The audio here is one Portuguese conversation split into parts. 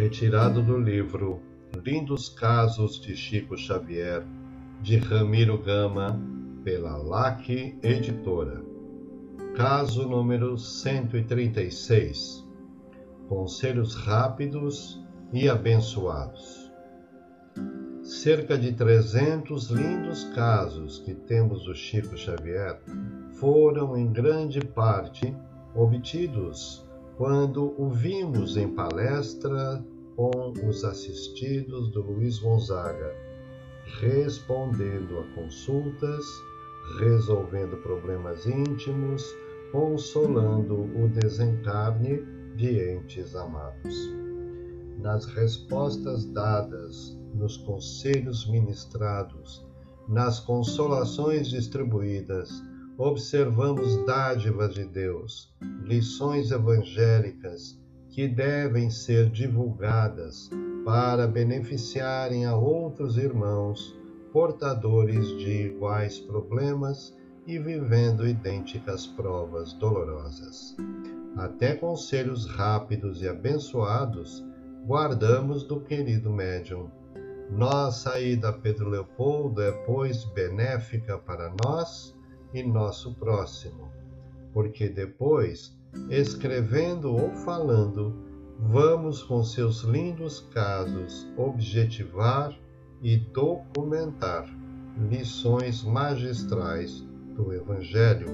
Retirado do livro Lindos Casos de Chico Xavier, de Ramiro Gama, pela LAC Editora. Caso número 136. Conselhos rápidos e abençoados. Cerca de 300 lindos casos que temos do Chico Xavier foram, em grande parte, obtidos quando o vimos em palestra com os assistidos do Luiz Gonzaga, respondendo a consultas, resolvendo problemas íntimos, consolando o desencarne de entes amados. Nas respostas dadas, nos conselhos ministrados, nas consolações distribuídas, observamos dádivas de Deus, lições evangélicas que devem ser divulgadas para beneficiarem a outros irmãos portadores de iguais problemas e vivendo idênticas provas dolorosas. Até conselhos rápidos e abençoados guardamos do querido médium. Nossa ida a Pedro Leopoldo é, pois, benéfica para nós e nosso próximo, porque depois, escrevendo ou falando, vamos com seus lindos casos objetivar e documentar lições magistrais do Evangelho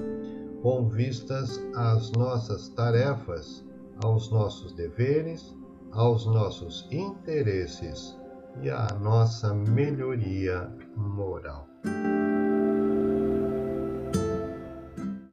com vistas às nossas tarefas, aos nossos deveres, aos nossos interesses e à nossa melhoria moral.